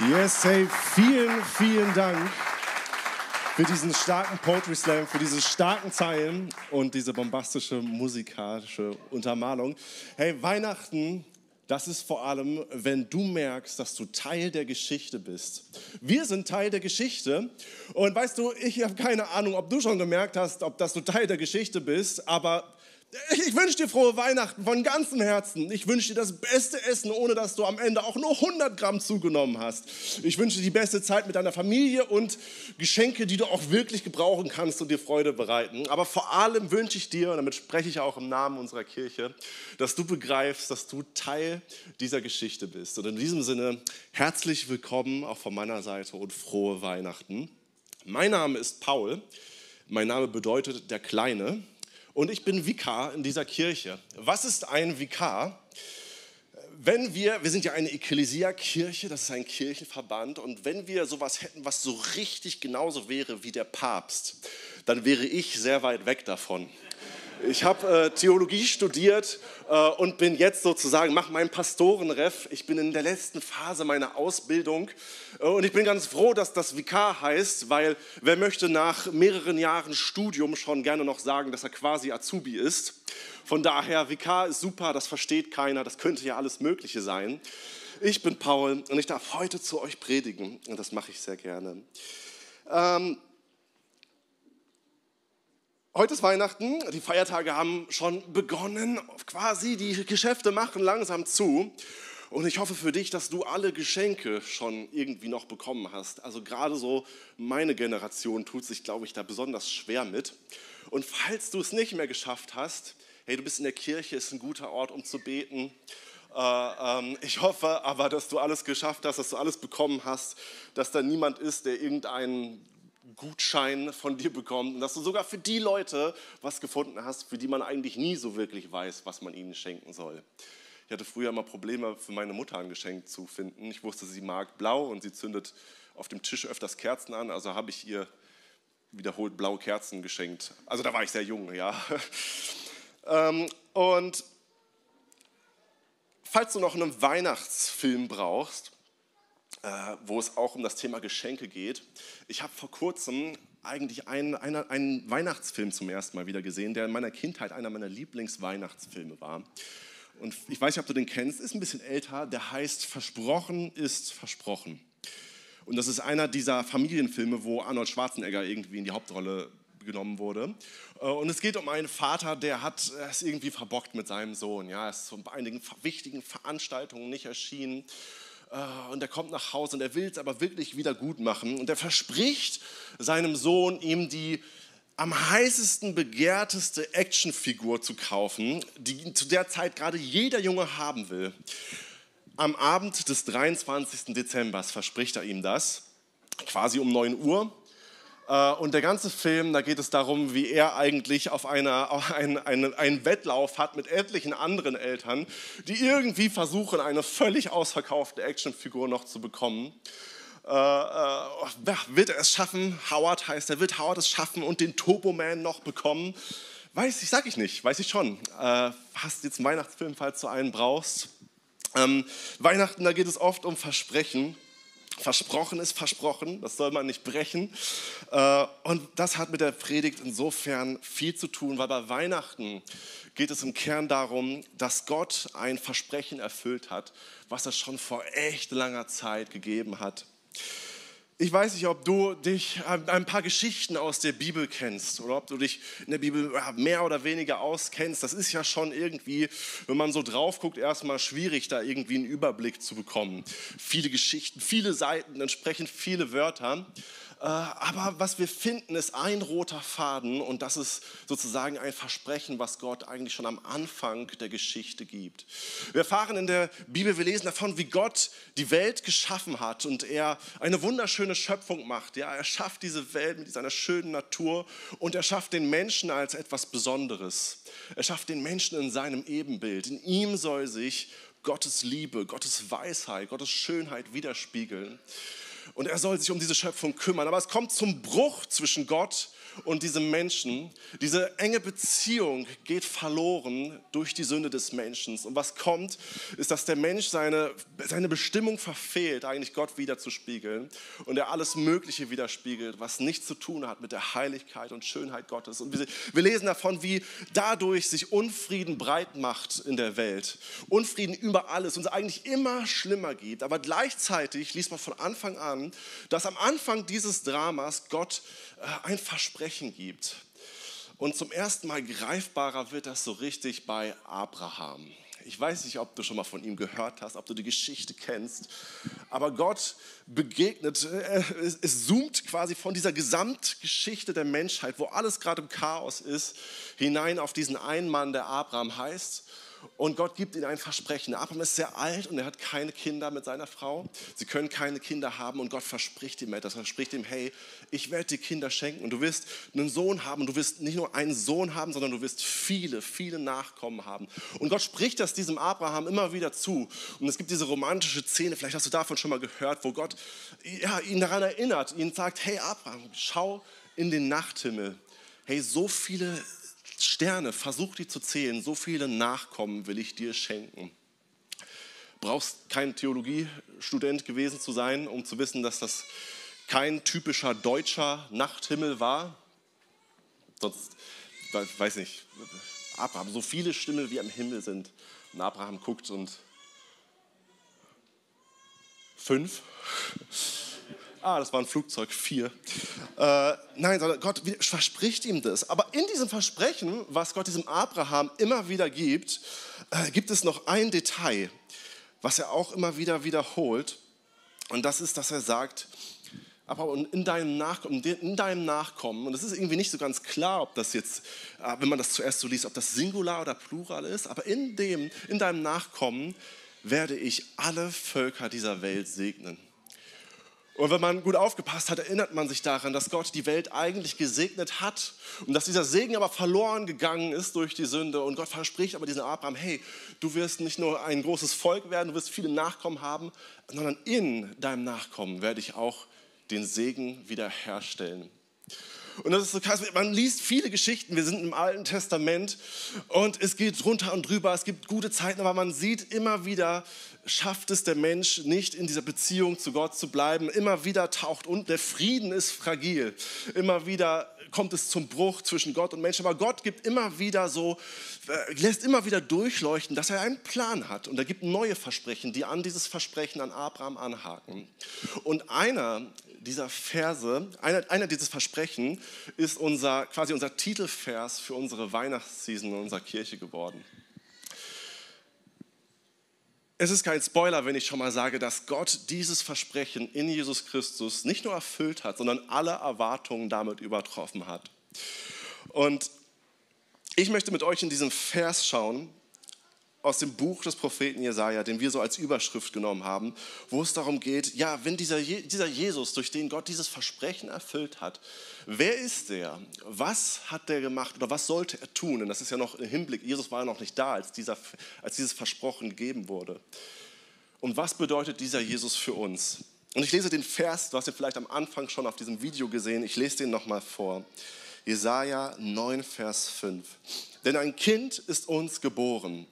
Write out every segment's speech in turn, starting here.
Yes, hey, vielen, vielen Dank für diesen starken Poetry Slam, für diese starken Zeilen und diese bombastische musikalische Untermalung. Hey, Weihnachten, das ist vor allem, wenn du merkst, dass du Teil der Geschichte bist. Wir sind Teil der Geschichte und weißt du, ich habe keine Ahnung, ob du schon gemerkt hast, ob das du Teil der Geschichte bist, aber ich wünsche dir frohe Weihnachten von ganzem Herzen. Ich wünsche dir das beste Essen, ohne dass du am Ende auch nur 100 Gramm zugenommen hast. Ich wünsche dir die beste Zeit mit deiner Familie und Geschenke, die du auch wirklich gebrauchen kannst und dir Freude bereiten. Aber vor allem wünsche ich dir, und damit spreche ich auch im Namen unserer Kirche, dass du begreifst, dass du Teil dieser Geschichte bist. Und in diesem Sinne herzlich willkommen auch von meiner Seite und frohe Weihnachten. Mein Name ist Paul. Mein Name bedeutet der Kleine und ich bin Vikar in dieser Kirche. Was ist ein Vikar? Wenn wir, wir sind ja eine Ekklesia-Kirche, das ist ein Kirchenverband, und wenn wir sowas hätten, was so richtig genauso wäre wie der Papst, dann wäre ich sehr weit weg davon. Ich habe äh, Theologie studiert äh, und bin jetzt sozusagen, mache meinen Pastorenref. Ich bin in der letzten Phase meiner Ausbildung äh, und ich bin ganz froh, dass das Vikar heißt, weil wer möchte nach mehreren Jahren Studium schon gerne noch sagen, dass er quasi Azubi ist. Von daher, Vikar ist super, das versteht keiner, das könnte ja alles Mögliche sein. Ich bin Paul und ich darf heute zu euch predigen und das mache ich sehr gerne. Ähm, Heute ist Weihnachten, die Feiertage haben schon begonnen, quasi die Geschäfte machen langsam zu. Und ich hoffe für dich, dass du alle Geschenke schon irgendwie noch bekommen hast. Also gerade so meine Generation tut sich, glaube ich, da besonders schwer mit. Und falls du es nicht mehr geschafft hast, hey, du bist in der Kirche, ist ein guter Ort, um zu beten. Äh, ähm, ich hoffe aber, dass du alles geschafft hast, dass du alles bekommen hast, dass da niemand ist, der irgendeinen Gutschein von dir bekommt und dass du sogar für die Leute was gefunden hast, für die man eigentlich nie so wirklich weiß, was man ihnen schenken soll. Ich hatte früher immer Probleme, für meine Mutter ein Geschenk zu finden. Ich wusste, sie mag blau und sie zündet auf dem Tisch öfters Kerzen an, also habe ich ihr wiederholt blaue Kerzen geschenkt. Also da war ich sehr jung, ja. Ähm, und falls du noch einen Weihnachtsfilm brauchst, wo es auch um das Thema Geschenke geht. Ich habe vor kurzem eigentlich einen, einen, einen Weihnachtsfilm zum ersten Mal wieder gesehen, der in meiner Kindheit einer meiner Lieblingsweihnachtsfilme war. Und ich weiß nicht, ob du den kennst, ist ein bisschen älter, der heißt Versprochen ist versprochen. Und das ist einer dieser Familienfilme, wo Arnold Schwarzenegger irgendwie in die Hauptrolle genommen wurde. Äh, und es geht um einen Vater, der hat es irgendwie verbockt mit seinem Sohn. Ja, er ist bei einigen wichtigen Veranstaltungen nicht erschienen äh, und er kommt nach Hause und er will es aber wirklich wieder gut machen. Und er verspricht seinem Sohn, ihm die am heißesten begehrteste Actionfigur zu kaufen, die zu der Zeit gerade jeder Junge haben will. Am Abend des 23. Dezember verspricht er ihm das, quasi um 9 Uhr. Äh, und der ganze Film, da geht es darum, wie er eigentlich auf, einer, auf einen, einen, Wettlauf hat mit etlichen anderen Eltern, die irgendwie versuchen, eine völlig ausverkaufte Actionfigur noch zu bekommen. Äh, äh, wird er es schaffen? Howard heißt er, wird Howard es schaffen und den Turbo Man noch bekommen? Weiß ich, sag ich nicht, weiß ich schon. Äh, hast jetzt einen Weihnachtsfilm, falls du einen brauchst. Ähm, Weihnachten, da geht es oft um Versprechen. Versprochen ist versprochen, das soll man nicht brechen. Äh, und das hat mit der Predigt insofern viel zu tun, weil bei Weihnachten geht es im Kern darum, dass Gott ein Versprechen erfüllt hat, was er schon vor echt langer Zeit gegeben hat. Ich weiß nicht, ob du dich ein paar Geschichten aus der Bibel kennst oder ob du dich in der Bibel mehr oder weniger auskennst. Das ist ja schon irgendwie, wenn man so drauf guckt, erstmal schwierig, da irgendwie einen Überblick zu bekommen. Viele Geschichten, viele Seiten, entsprechend viele Wörter. Äh, aber was wir finden, ist ein roter Faden und das ist sozusagen ein Versprechen, was Gott eigentlich schon am Anfang der Geschichte gibt. Wir erfahren in der Bibel, wir lesen davon, wie Gott die Welt geschaffen hat und er eine wunderschöne Schöpfung macht. Ja, er schafft diese Welt mit seiner schönen Natur und er schafft den Menschen als etwas Besonderes. Er schafft den Menschen in seinem Ebenbild. In ihm soll sich Gottes Liebe, Gottes Weisheit, Gottes Schönheit widerspiegeln und er soll sich um diese Schöpfung kümmern. Aber es kommt zum Bruch zwischen Gott und diesem Menschen. Diese enge Beziehung geht verloren durch die Sünde des Menschen. Und was kommt, ist, dass der Mensch seine, seine Bestimmung verfehlt, eigentlich Gott wiederzuspiegeln und er alles Mögliche widerspiegelt, was nichts zu tun hat mit der Heiligkeit und Schönheit Gottes. Und wir, wir lesen davon, wie dadurch sich Unfrieden breit macht in der Welt. Unfrieden über alles und es eigentlich immer schlimmer gibt. Aber gleichzeitig liest man von Anfang an, dass am Anfang dieses Dramas Gott äh, ein Versprechen gibt. Und zum ersten Mal greifbarer wird das so richtig bei Abraham. Ich weiß nicht, ob du schon mal von ihm gehört hast, ob du die Geschichte kennst, aber Gott begegnet, äh, es zoomt quasi von dieser Gesamtgeschichte der Menschheit, wo alles gerade im Chaos ist, hinein auf diesen einen Mann, der Abraham heißt und Gott gibt ihnen ein Versprechen. Abraham ist sehr alt und er hat keine Kinder mit seiner Frau. Sie können keine Kinder haben und Gott verspricht ihm etwas. Er verspricht ihm, hey, ich werde dir Kinder schenken und du wirst einen Sohn haben. Und du wirst nicht nur einen Sohn haben, sondern du wirst viele, viele Nachkommen haben. Und Gott spricht das diesem Abraham immer wieder zu. Und es gibt diese romantische Szene, vielleicht hast du davon schon mal gehört, wo Gott ja, ihn daran erinnert, ihn sagt, hey Abraham, schau in den Nachthimmel. Hey, so viele Sterne, versuch die zu zählen, so viele Nachkommen will ich dir schenken. Brauchst kein Theologiestudent gewesen zu sein, um zu wissen, dass das kein typischer deutscher Nachthimmel war. Sonst, weiß nicht, Abraham, so viele Stimmen wie am Himmel sind. Und Abraham guckt und fünf. Ah, das war ein Flugzeug, vier. Äh, nein, sondern Gott verspricht ihm das. Aber in diesem Versprechen, was Gott diesem Abraham immer wieder gibt, äh, gibt es noch ein Detail, was er auch immer wieder wiederholt. Und das ist, dass er sagt, aber in deinem, Nachkommen, in deinem Nachkommen, und es ist irgendwie nicht so ganz klar, ob das jetzt, äh, wenn man das zuerst so liest, ob das Singular oder Plural ist, aber in, dem, in deinem Nachkommen werde ich alle Völker dieser Welt segnen. Und wenn man gut aufgepasst hat, erinnert man sich daran, dass Gott die Welt eigentlich gesegnet hat und dass dieser Segen aber verloren gegangen ist durch die Sünde. Und Gott verspricht aber diesen Abraham, hey, du wirst nicht nur ein großes Volk werden, du wirst viele Nachkommen haben, sondern in deinem Nachkommen werde ich auch den Segen wiederherstellen. Und das ist so krass, man liest viele Geschichten, wir sind im Alten Testament und es geht runter und drüber, es gibt gute Zeiten, aber man sieht immer wieder, schafft es der Mensch nicht in dieser Beziehung zu Gott zu bleiben. Immer wieder taucht und der Frieden ist fragil. Immer wieder kommt es zum Bruch zwischen Gott und Mensch. Aber Gott gibt immer wieder so, äh, lässt immer wieder durchleuchten, dass er einen Plan hat. Und er gibt neue Versprechen, die an dieses Versprechen an Abraham anhaken. Und einer dieser Verse, einer, einer dieses Versprechen ist unser, quasi unser Titelvers für unsere Weihnachtsseason in unserer Kirche geworden. Es ist kein Spoiler, wenn ich schon mal sage, dass Gott dieses Versprechen in Jesus Christus nicht nur erfüllt hat, sondern alle Erwartungen damit übertroffen hat. Und ich möchte mit euch in diesem Vers schauen, aus dem Buch des Propheten Jesaja, den wir so als Überschrift genommen haben, wo es darum geht, ja, wenn dieser, dieser Jesus, durch den Gott dieses Versprechen erfüllt hat, wer ist der? Was hat der gemacht oder was sollte er tun? Und das ist ja noch im Hinblick, Jesus war ja noch nicht da, als, dieser, als dieses Versprochen gegeben wurde. Und was bedeutet dieser Jesus für uns? Und ich lese den Vers, du hast ihn vielleicht am Anfang schon auf diesem Video gesehen, ich lese den nochmal vor. Jesaja 9, Vers 5. Denn ein Kind ist uns geboren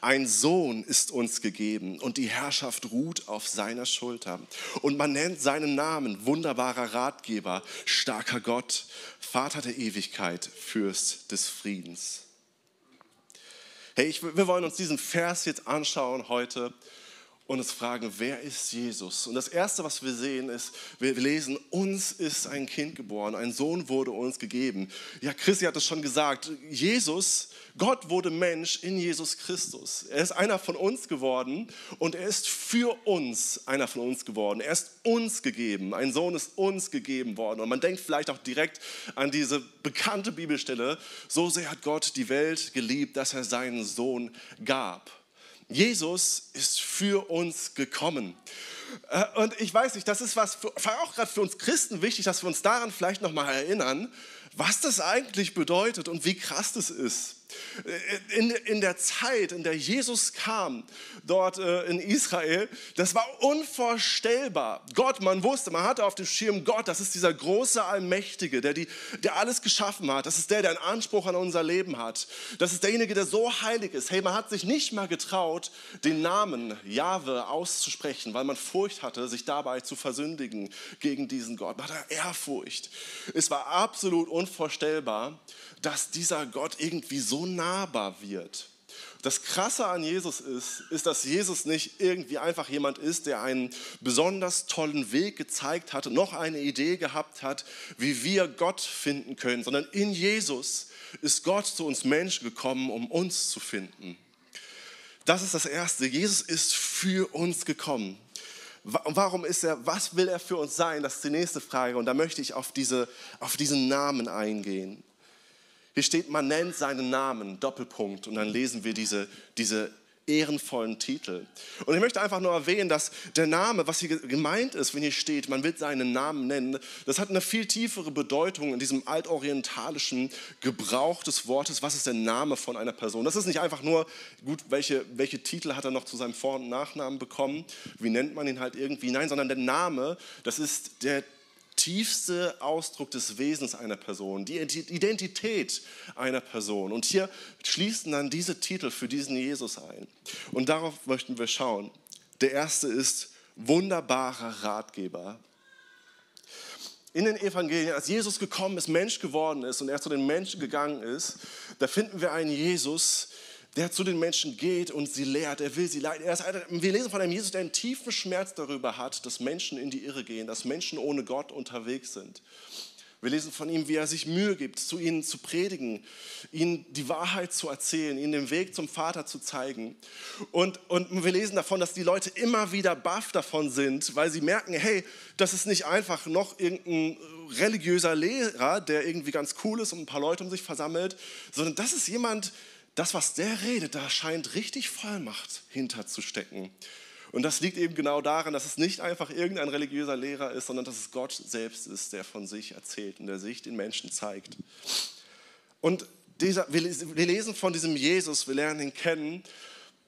ein Sohn ist uns gegeben und die Herrschaft ruht auf seiner Schulter. Und man nennt seinen Namen wunderbarer Ratgeber, starker Gott, Vater der Ewigkeit, Fürst des Friedens. Hey, ich, wir wollen uns diesen Vers jetzt anschauen heute und uns fragen, wer ist Jesus? Und das Erste, was wir sehen, ist, wir lesen, uns ist ein Kind geboren, ein Sohn wurde uns gegeben. Ja, Christi hat es schon gesagt, Jesus, Gott wurde Mensch in Jesus Christus. Er ist einer von uns geworden und er ist für uns einer von uns geworden. Er ist uns gegeben, ein Sohn ist uns gegeben worden. Und man denkt vielleicht auch direkt an diese bekannte Bibelstelle, so sehr hat Gott die Welt geliebt, dass er seinen Sohn gab. Jesus ist für uns gekommen. Äh, und ich weiß nicht, das ist was für, auch gerade für uns Christen wichtig, dass wir uns daran vielleicht nochmal erinnern, was das eigentlich bedeutet und wie krass das ist. In, in der Zeit, in der Jesus kam, dort äh, in Israel, das war unvorstellbar. Gott, man wusste, man hatte auf dem Schirm Gott, das ist dieser große Allmächtige, der, die, der alles geschaffen hat. Das ist der, der einen Anspruch an unser Leben hat. Das ist derjenige, der so heilig ist. Hey, man hat sich nicht mal getraut, den Namen Jahwe auszusprechen, weil man Furcht hatte, sich dabei zu versündigen gegen diesen Gott. Man hatte Ehrfurcht. Es war absolut unvorstellbar, dass dieser Gott irgendwie so nahbar wird. Das Krasse an Jesus ist, ist, dass Jesus nicht irgendwie einfach jemand ist, der einen besonders tollen Weg gezeigt hat, noch eine Idee gehabt hat, wie wir Gott finden können, sondern in Jesus ist Gott zu uns Menschen gekommen, um uns zu finden. Das ist das Erste. Jesus ist für uns gekommen. Warum ist er, was will er für uns sein? Das ist die nächste Frage. Und da möchte ich auf, diese, auf diesen Namen eingehen. Hier steht, man nennt seinen Namen, Doppelpunkt, und dann lesen wir diese, diese ehrenvollen Titel. Und ich möchte einfach nur erwähnen, dass der Name, was hier gemeint ist, wenn hier steht, man wird seinen Namen nennen, das hat eine viel tiefere Bedeutung in diesem altorientalischen Gebrauch des Wortes. Was ist der Name von einer Person? Das ist nicht einfach nur, gut, welche, welche Titel hat er noch zu seinem Vor- und Nachnamen bekommen? Wie nennt man ihn halt irgendwie? Nein, sondern der Name, das ist der tiefste Ausdruck des Wesens einer Person, die Identität einer Person. Und hier schließen dann diese Titel für diesen Jesus ein. Und darauf möchten wir schauen. Der erste ist wunderbarer Ratgeber. In den Evangelien, als Jesus gekommen ist, Mensch geworden ist und er zu den Menschen gegangen ist, da finden wir einen Jesus, der zu den Menschen geht und sie lehrt, er will sie leiten. wir lesen von einem Jesus, der einen tiefen Schmerz darüber hat, dass Menschen in die Irre gehen, dass Menschen ohne Gott unterwegs sind. Wir lesen von ihm, wie er sich Mühe gibt, zu ihnen zu predigen, ihnen die Wahrheit zu erzählen, ihnen den Weg zum Vater zu zeigen. Und, und wir lesen davon, dass die Leute immer wieder baff davon sind, weil sie merken, hey, das ist nicht einfach noch irgendein religiöser Lehrer, der irgendwie ganz cool ist und ein paar Leute um sich versammelt, sondern das ist jemand, der das, was der redet, da scheint richtig Vollmacht hinterzustecken. Und das liegt eben genau daran, dass es nicht einfach irgendein religiöser Lehrer ist, sondern dass es Gott selbst ist, der von sich erzählt und der sich den Menschen zeigt. Und dieser, wir lesen von diesem Jesus, wir lernen ihn kennen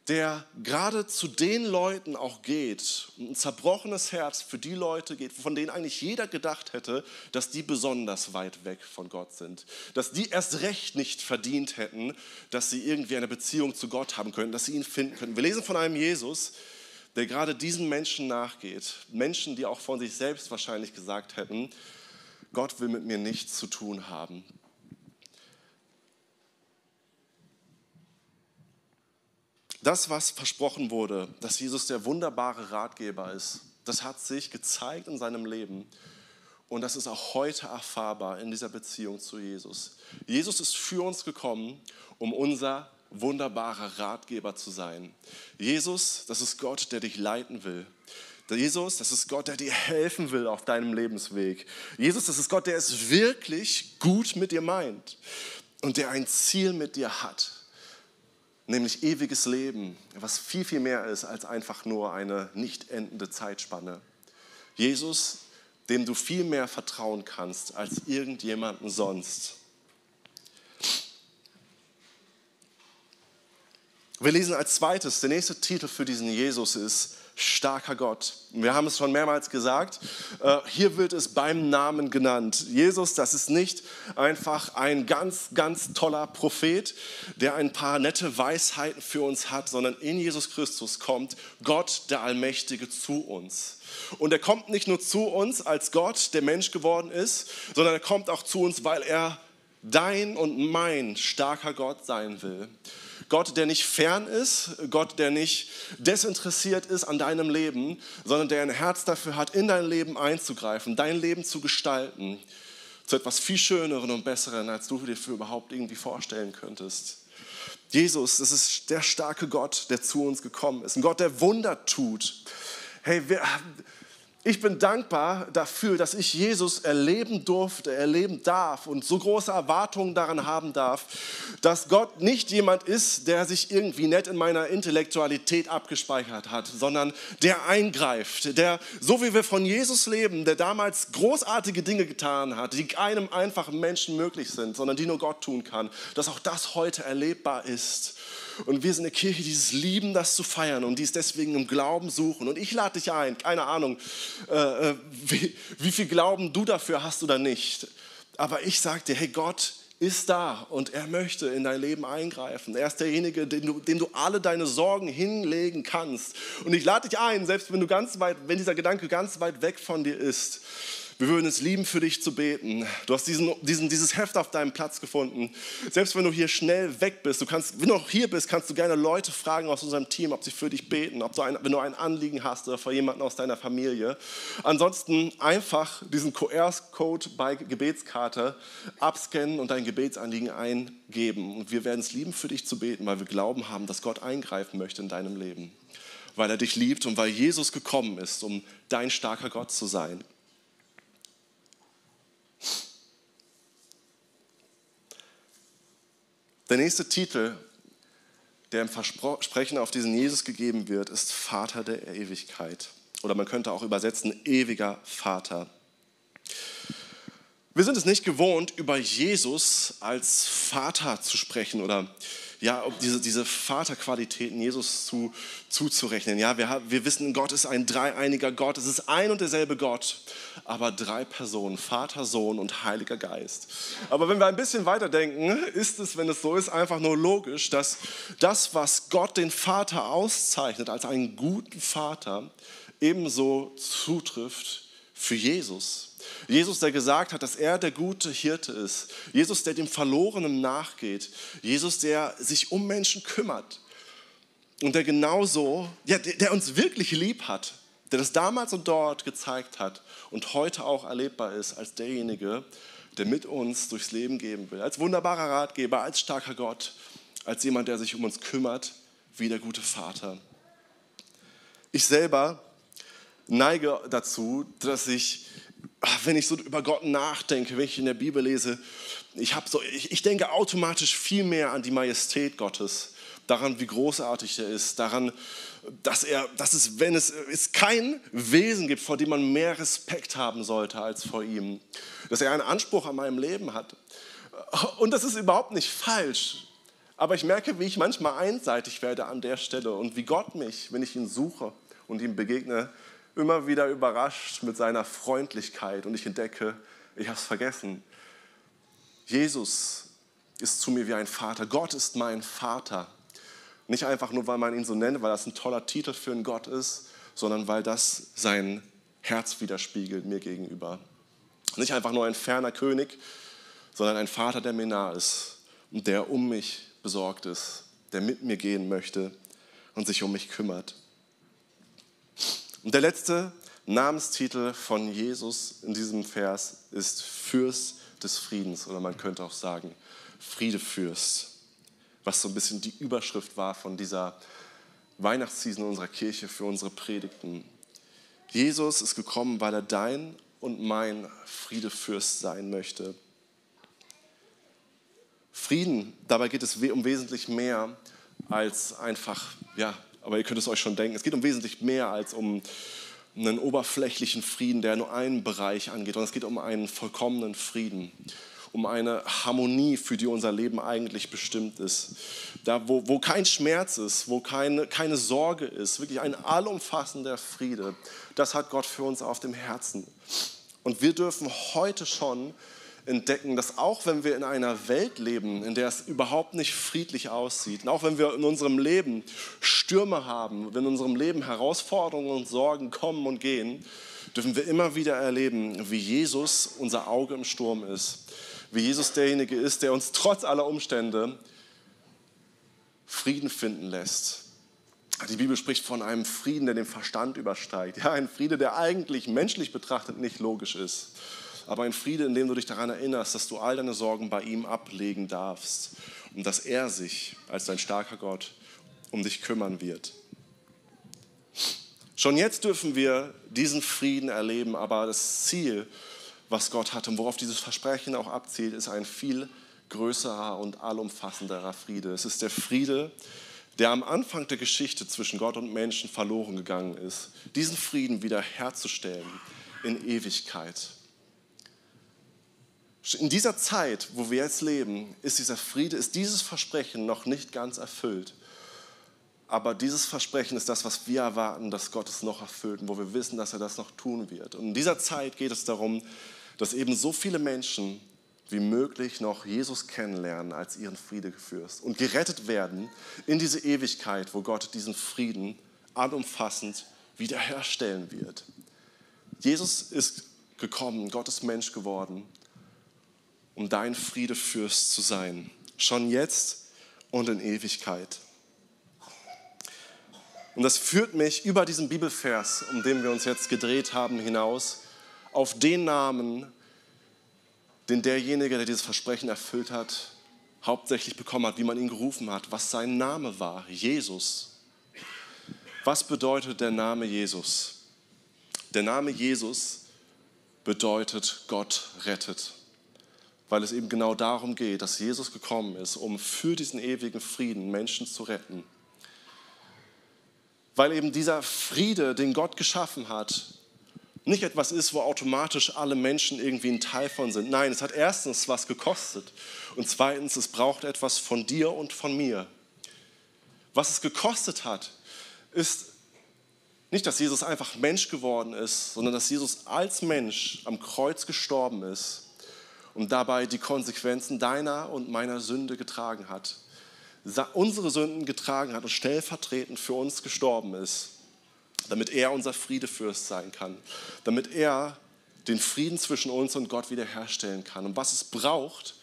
der gerade zu den Leuten auch geht, ein zerbrochenes Herz für die Leute geht, von denen eigentlich jeder gedacht hätte, dass die besonders weit weg von Gott sind, dass die erst recht nicht verdient hätten, dass sie irgendwie eine Beziehung zu Gott haben können, dass sie ihn finden können. Wir lesen von einem Jesus, der gerade diesen Menschen nachgeht, Menschen, die auch von sich selbst wahrscheinlich gesagt hätten, Gott will mit mir nichts zu tun haben. Das, was versprochen wurde, dass Jesus der wunderbare Ratgeber ist, das hat sich gezeigt in seinem Leben. Und das ist auch heute erfahrbar in dieser Beziehung zu Jesus. Jesus ist für uns gekommen, um unser wunderbarer Ratgeber zu sein. Jesus, das ist Gott, der dich leiten will. Jesus, das ist Gott, der dir helfen will auf deinem Lebensweg. Jesus, das ist Gott, der es wirklich gut mit dir meint und der ein Ziel mit dir hat nämlich ewiges Leben, was viel, viel mehr ist als einfach nur eine nicht endende Zeitspanne. Jesus, dem du viel mehr vertrauen kannst als irgendjemanden sonst. Wir lesen als zweites, der nächste Titel für diesen Jesus ist starker Gott. Wir haben es schon mehrmals gesagt, äh, hier wird es beim Namen genannt. Jesus, das ist nicht einfach ein ganz, ganz toller Prophet, der ein paar nette Weisheiten für uns hat, sondern in Jesus Christus kommt Gott, der Allmächtige, zu uns. Und er kommt nicht nur zu uns als Gott, der Mensch geworden ist, sondern er kommt auch zu uns, weil er dein und mein starker Gott sein will. Gott, der nicht fern ist, Gott, der nicht desinteressiert ist an deinem Leben, sondern der ein Herz dafür hat, in dein Leben einzugreifen, dein Leben zu gestalten, zu etwas viel Schöneren und Besseren, als du dir für überhaupt irgendwie vorstellen könntest. Jesus, das ist der starke Gott, der zu uns gekommen ist. Ein Gott, der Wunder tut. Hey, wir, ich bin dankbar dafür, dass ich Jesus erleben durfte, erleben darf und so große Erwartungen daran haben darf, dass Gott nicht jemand ist, der sich irgendwie nett in meiner Intellektualität abgespeichert hat, sondern der eingreift, der, so wie wir von Jesus leben, der damals großartige Dinge getan hat, die keinem einfachen Menschen möglich sind, sondern die nur Gott tun kann, dass auch das heute erlebbar ist. Und wir sind eine Kirche, die es lieben, das zu feiern und die es deswegen im Glauben suchen. Und ich lade dich ein, keine Ahnung, äh, äh, wie, wie viel Glauben du dafür hast oder nicht. Aber ich sage dir, hey Gott, ist da und er möchte in dein Leben eingreifen. Er ist derjenige, dem du, dem du alle deine Sorgen hinlegen kannst. Und ich lade dich ein, selbst wenn du ganz weit, wenn dieser Gedanke ganz weit weg von dir ist, wir würden es lieben, für dich zu beten. Du hast diesen, diesen, dieses Heft auf deinem Platz gefunden. Selbst wenn du hier schnell weg bist, du kannst, wenn du noch hier bist, kannst du gerne Leute fragen aus unserem Team, ob sie für dich beten, ob du ein, wenn du ein Anliegen hast oder für jemanden aus deiner Familie. Ansonsten einfach diesen QR-Code bei Gebetskarte abscannen und dein Gebetsanliegen eingeben. Und wir werden es lieben, für dich zu beten, weil wir Glauben haben, dass Gott eingreifen möchte in deinem Leben. Weil er dich liebt und weil Jesus gekommen ist, um dein starker Gott zu sein. Der nächste Titel, der im Versprechen auf diesen Jesus gegeben wird, ist Vater der Ewigkeit. Oder man könnte auch übersetzen, ewiger Vater. Wir sind es nicht gewohnt, über Jesus als Vater zu sprechen oder ja, diese, diese Vaterqualitäten Jesus zu, zuzurechnen. Ja, wir, wir wissen, Gott ist ein dreieiniger Gott. Es ist ein und derselbe Gott, aber drei Personen, Vater, Sohn und Heiliger Geist. Aber wenn wir ein bisschen weiterdenken, ist es, wenn es so ist, einfach nur logisch, dass das, was Gott den Vater auszeichnet als einen guten Vater, ebenso zutrifft für Jesus. Jesus, der gesagt hat, dass er der gute Hirte ist. Jesus, der dem Verlorenen nachgeht. Jesus, der sich um Menschen kümmert. Und der genauso, ja, der uns wirklich lieb hat, der das damals und dort gezeigt hat und heute auch erlebbar ist als derjenige, der mit uns durchs Leben gehen will. Als wunderbarer Ratgeber, als starker Gott, als jemand, der sich um uns kümmert, wie der gute Vater. Ich selber neige dazu, dass ich wenn ich so über Gott nachdenke, wenn ich in der Bibel lese, ich, so, ich, ich denke automatisch viel mehr an die Majestät Gottes, daran, wie großartig er ist, daran, dass, er, dass es, wenn es, es kein Wesen gibt, vor dem man mehr Respekt haben sollte als vor ihm, dass er einen Anspruch an meinem Leben hat. Und das ist überhaupt nicht falsch. Aber ich merke, wie ich manchmal einseitig werde an der Stelle und wie Gott mich, wenn ich ihn suche und ihm begegne, immer wieder überrascht mit seiner Freundlichkeit und ich entdecke, ich habe es vergessen. Jesus ist zu mir wie ein Vater. Gott ist mein Vater. Nicht einfach nur, weil man ihn so nennt, weil das ein toller Titel für einen Gott ist, sondern weil das sein Herz widerspiegelt mir gegenüber. Nicht einfach nur ein ferner König, sondern ein Vater, der mir nah ist und der um mich besorgt ist, der mit mir gehen möchte und sich um mich kümmert. Und der letzte Namenstitel von Jesus in diesem Vers ist Fürst des Friedens oder man könnte auch sagen Friedefürst, was so ein bisschen die Überschrift war von dieser Weihnachtsseason unserer Kirche für unsere Predigten. Jesus ist gekommen, weil er dein und mein Friedefürst sein möchte. Frieden, dabei geht es um wesentlich mehr als einfach ja, aber ihr könnt es euch schon denken, es geht um wesentlich mehr als um einen oberflächlichen Frieden, der nur einen Bereich angeht, sondern es geht um einen vollkommenen Frieden, um eine Harmonie, für die unser Leben eigentlich bestimmt ist. Da, wo, wo kein Schmerz ist, wo keine, keine Sorge ist, wirklich ein allumfassender Friede, das hat Gott für uns auf dem Herzen. Und wir dürfen heute schon entdecken, dass auch wenn wir in einer Welt leben, in der es überhaupt nicht friedlich aussieht, und auch wenn wir in unserem Leben Stürme haben, wenn in unserem Leben Herausforderungen und Sorgen kommen und gehen, dürfen wir immer wieder erleben, wie Jesus unser Auge im Sturm ist, wie Jesus derjenige ist, der uns trotz aller Umstände Frieden finden lässt. Die Bibel spricht von einem Frieden, der den Verstand übersteigt. Ja, ein Friede, der eigentlich menschlich betrachtet nicht logisch ist aber ein Friede, in dem du dich daran erinnerst, dass du all deine Sorgen bei ihm ablegen darfst und dass er sich als dein starker Gott um dich kümmern wird. Schon jetzt dürfen wir diesen Frieden erleben, aber das Ziel, was Gott hat und worauf dieses Versprechen auch abzielt, ist ein viel größerer und allumfassenderer Friede. Es ist der Friede, der am Anfang der Geschichte zwischen Gott und Menschen verloren gegangen ist, diesen Frieden wieder herzustellen in Ewigkeit. In dieser Zeit, wo wir jetzt leben, ist dieser Friede, ist dieses Versprechen noch nicht ganz erfüllt. Aber dieses Versprechen ist das, was wir erwarten, dass Gott es noch erfüllt und wo wir wissen, dass er das noch tun wird. Und in dieser Zeit geht es darum, dass eben so viele Menschen wie möglich noch Jesus kennenlernen als ihren Friedefürst und gerettet werden in diese Ewigkeit, wo Gott diesen Frieden allumfassend wiederherstellen wird. Jesus ist gekommen, Gott ist Mensch geworden, um dein Friedefürst zu sein, schon jetzt und in Ewigkeit. Und das führt mich über diesen Bibelvers, um den wir uns jetzt gedreht haben, hinaus, auf den Namen, den derjenige, der dieses Versprechen erfüllt hat, hauptsächlich bekommen hat, wie man ihn gerufen hat, was sein Name war, Jesus. Was bedeutet der Name Jesus? Der Name Jesus bedeutet Gott rettet, weil es eben genau darum geht, dass Jesus gekommen ist, um für diesen ewigen Frieden Menschen zu retten. Weil eben dieser Friede, den Gott geschaffen hat, nicht etwas ist, wo automatisch alle Menschen irgendwie ein Teil von sind. Nein, es hat erstens was gekostet und zweitens, es braucht etwas von dir und von mir. Was es gekostet hat, ist nicht, dass Jesus einfach Mensch geworden ist, sondern dass Jesus als Mensch am Kreuz gestorben ist und dabei die Konsequenzen deiner und meiner Sünde getragen hat. Unsere Sünden getragen hat und stellvertretend für uns gestorben ist damit er unser Friedefürst sein kann, damit er den Frieden zwischen uns und Gott wiederherstellen kann. Und was es braucht,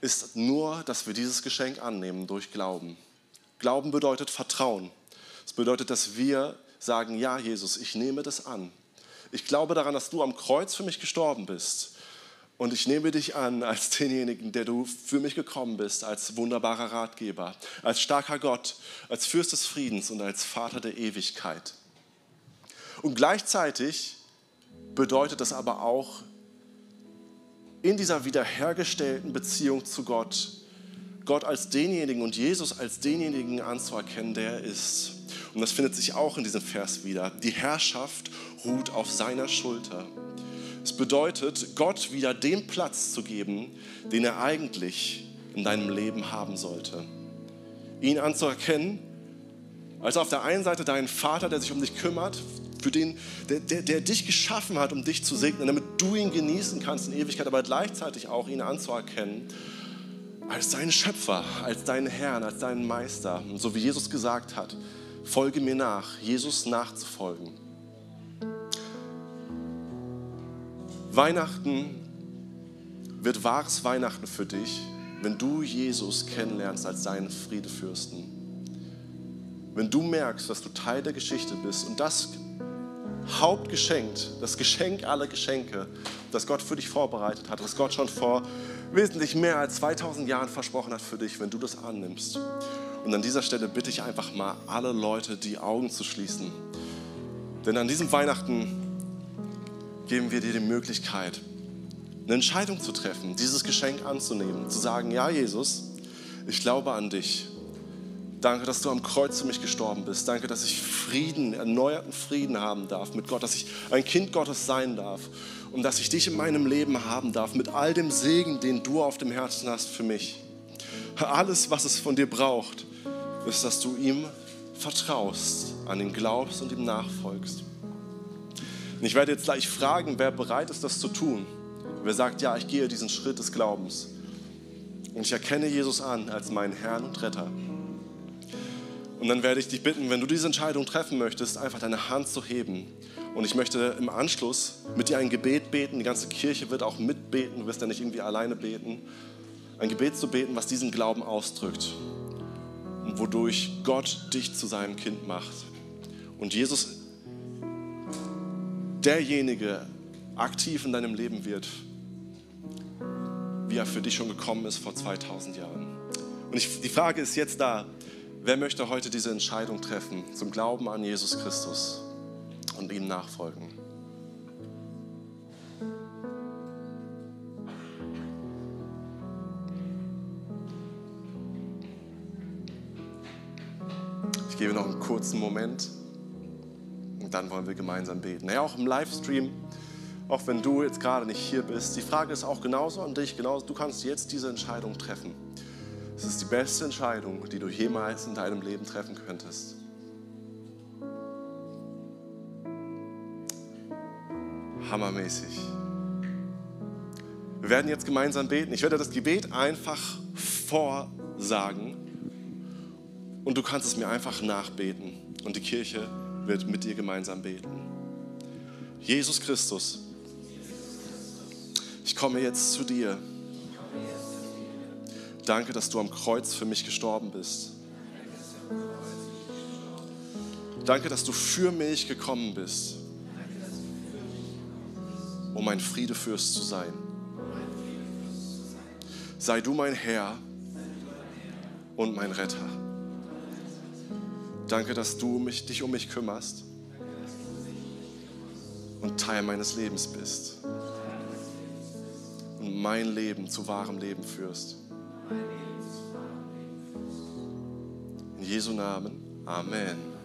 ist nur, dass wir dieses Geschenk annehmen durch Glauben. Glauben bedeutet Vertrauen. Es bedeutet, dass wir sagen, ja Jesus, ich nehme das an. Ich glaube daran, dass du am Kreuz für mich gestorben bist. Und ich nehme dich an als denjenigen, der du für mich gekommen bist, als wunderbarer Ratgeber, als starker Gott, als Fürst des Friedens und als Vater der Ewigkeit. Und gleichzeitig bedeutet das aber auch, in dieser wiederhergestellten Beziehung zu Gott, Gott als denjenigen und Jesus als denjenigen anzuerkennen, der er ist. Und das findet sich auch in diesem Vers wieder. Die Herrschaft ruht auf seiner Schulter. Es bedeutet, Gott wieder den Platz zu geben, den er eigentlich in deinem Leben haben sollte. Ihn anzuerkennen als auf der einen Seite deinen Vater, der sich um dich kümmert, für den, der, der, der dich geschaffen hat, um dich zu segnen, damit du ihn genießen kannst in Ewigkeit, aber gleichzeitig auch ihn anzuerkennen als deinen Schöpfer, als deinen Herrn, als deinen Meister. Und so wie Jesus gesagt hat, folge mir nach, Jesus nachzufolgen. Weihnachten wird wahres Weihnachten für dich, wenn du Jesus kennenlernst als deinen Friedefürsten. Wenn du merkst, dass du Teil der Geschichte bist und das Hauptgeschenk, das Geschenk aller Geschenke, das Gott für dich vorbereitet hat, was Gott schon vor wesentlich mehr als 2000 Jahren versprochen hat für dich, wenn du das annimmst. Und an dieser Stelle bitte ich einfach mal alle Leute, die Augen zu schließen. Denn an diesem Weihnachten geben wir dir die Möglichkeit, eine Entscheidung zu treffen, dieses Geschenk anzunehmen, zu sagen, ja Jesus, ich glaube an dich. Danke, dass du am Kreuz für mich gestorben bist. Danke, dass ich Frieden, erneuerten Frieden haben darf mit Gott, dass ich ein Kind Gottes sein darf und dass ich dich in meinem Leben haben darf mit all dem Segen, den du auf dem Herzen hast für mich. Alles, was es von dir braucht, ist, dass du ihm vertraust, an ihn glaubst und ihm nachfolgst. Und ich werde jetzt gleich fragen, wer bereit ist, das zu tun. Wer sagt, ja, ich gehe diesen Schritt des Glaubens. Und ich erkenne Jesus an als meinen Herrn und Retter. Und dann werde ich dich bitten, wenn du diese Entscheidung treffen möchtest, einfach deine Hand zu heben. Und ich möchte im Anschluss mit dir ein Gebet beten. Die ganze Kirche wird auch mitbeten. Du wirst ja nicht irgendwie alleine beten. Ein Gebet zu beten, was diesen Glauben ausdrückt. Und wodurch Gott dich zu seinem Kind macht. Und Jesus derjenige aktiv in deinem Leben wird, wie er für dich schon gekommen ist vor 2000 Jahren. Und ich, die Frage ist jetzt da, Wer möchte heute diese Entscheidung treffen zum Glauben an Jesus Christus und ihm nachfolgen? Ich gebe noch einen kurzen Moment dann wollen wir gemeinsam beten. Ja, auch im Livestream, auch wenn du jetzt gerade nicht hier bist, die Frage ist auch genauso an dich, genauso, du kannst jetzt diese Entscheidung treffen. Es ist die beste Entscheidung, die du jemals in deinem Leben treffen könntest. Hammermäßig. Wir werden jetzt gemeinsam beten. Ich werde das Gebet einfach vorsagen und du kannst es mir einfach nachbeten und die Kirche wird mit dir gemeinsam beten. Jesus Christus, ich komme jetzt zu dir. Danke, dass du am Kreuz für mich gestorben bist. Danke, dass du für mich gekommen bist, um mein Friedefürst zu sein. Sei du mein Herr und mein Retter. Danke, dass du mich, dich um mich kümmerst und Teil meines Lebens bist und mein Leben zu wahrem Leben führst. In Jesu Namen. Amen.